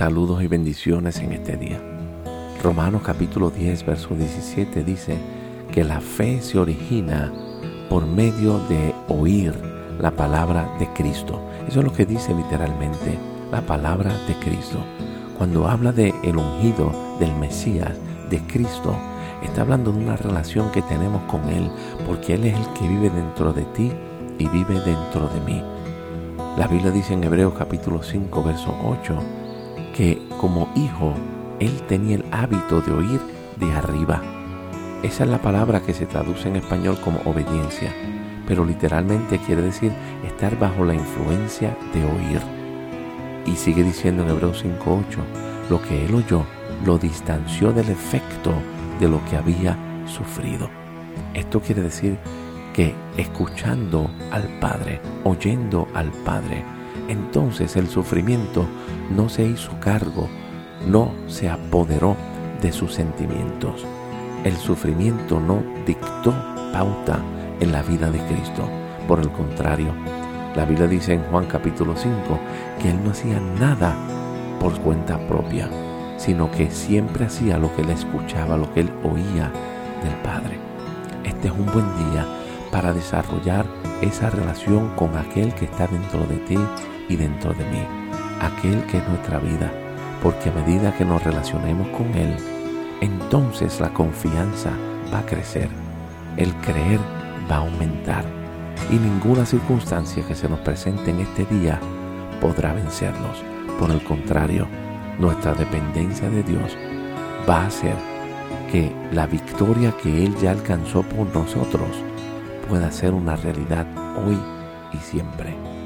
Saludos y bendiciones en este día. Romanos capítulo 10, verso 17 dice que la fe se origina por medio de oír la palabra de Cristo. Eso es lo que dice literalmente la palabra de Cristo. Cuando habla de el ungido del Mesías, de Cristo, está hablando de una relación que tenemos con Él, porque Él es el que vive dentro de ti y vive dentro de mí. La Biblia dice en Hebreos capítulo 5, verso 8, que como hijo él tenía el hábito de oír de arriba. Esa es la palabra que se traduce en español como obediencia, pero literalmente quiere decir estar bajo la influencia de oír. Y sigue diciendo en Hebreos 5.8, lo que él oyó lo distanció del efecto de lo que había sufrido. Esto quiere decir que escuchando al Padre, oyendo al Padre, entonces el sufrimiento no se hizo cargo, no se apoderó de sus sentimientos. El sufrimiento no dictó pauta en la vida de Cristo. Por el contrario, la Biblia dice en Juan capítulo 5 que Él no hacía nada por cuenta propia, sino que siempre hacía lo que Él escuchaba, lo que Él oía del Padre. Este es un buen día para desarrollar esa relación con aquel que está dentro de ti y dentro de mí, aquel que es nuestra vida, porque a medida que nos relacionemos con Él, entonces la confianza va a crecer, el creer va a aumentar y ninguna circunstancia que se nos presente en este día podrá vencernos. Por el contrario, nuestra dependencia de Dios va a hacer que la victoria que Él ya alcanzó por nosotros pueda ser una realidad hoy y siempre.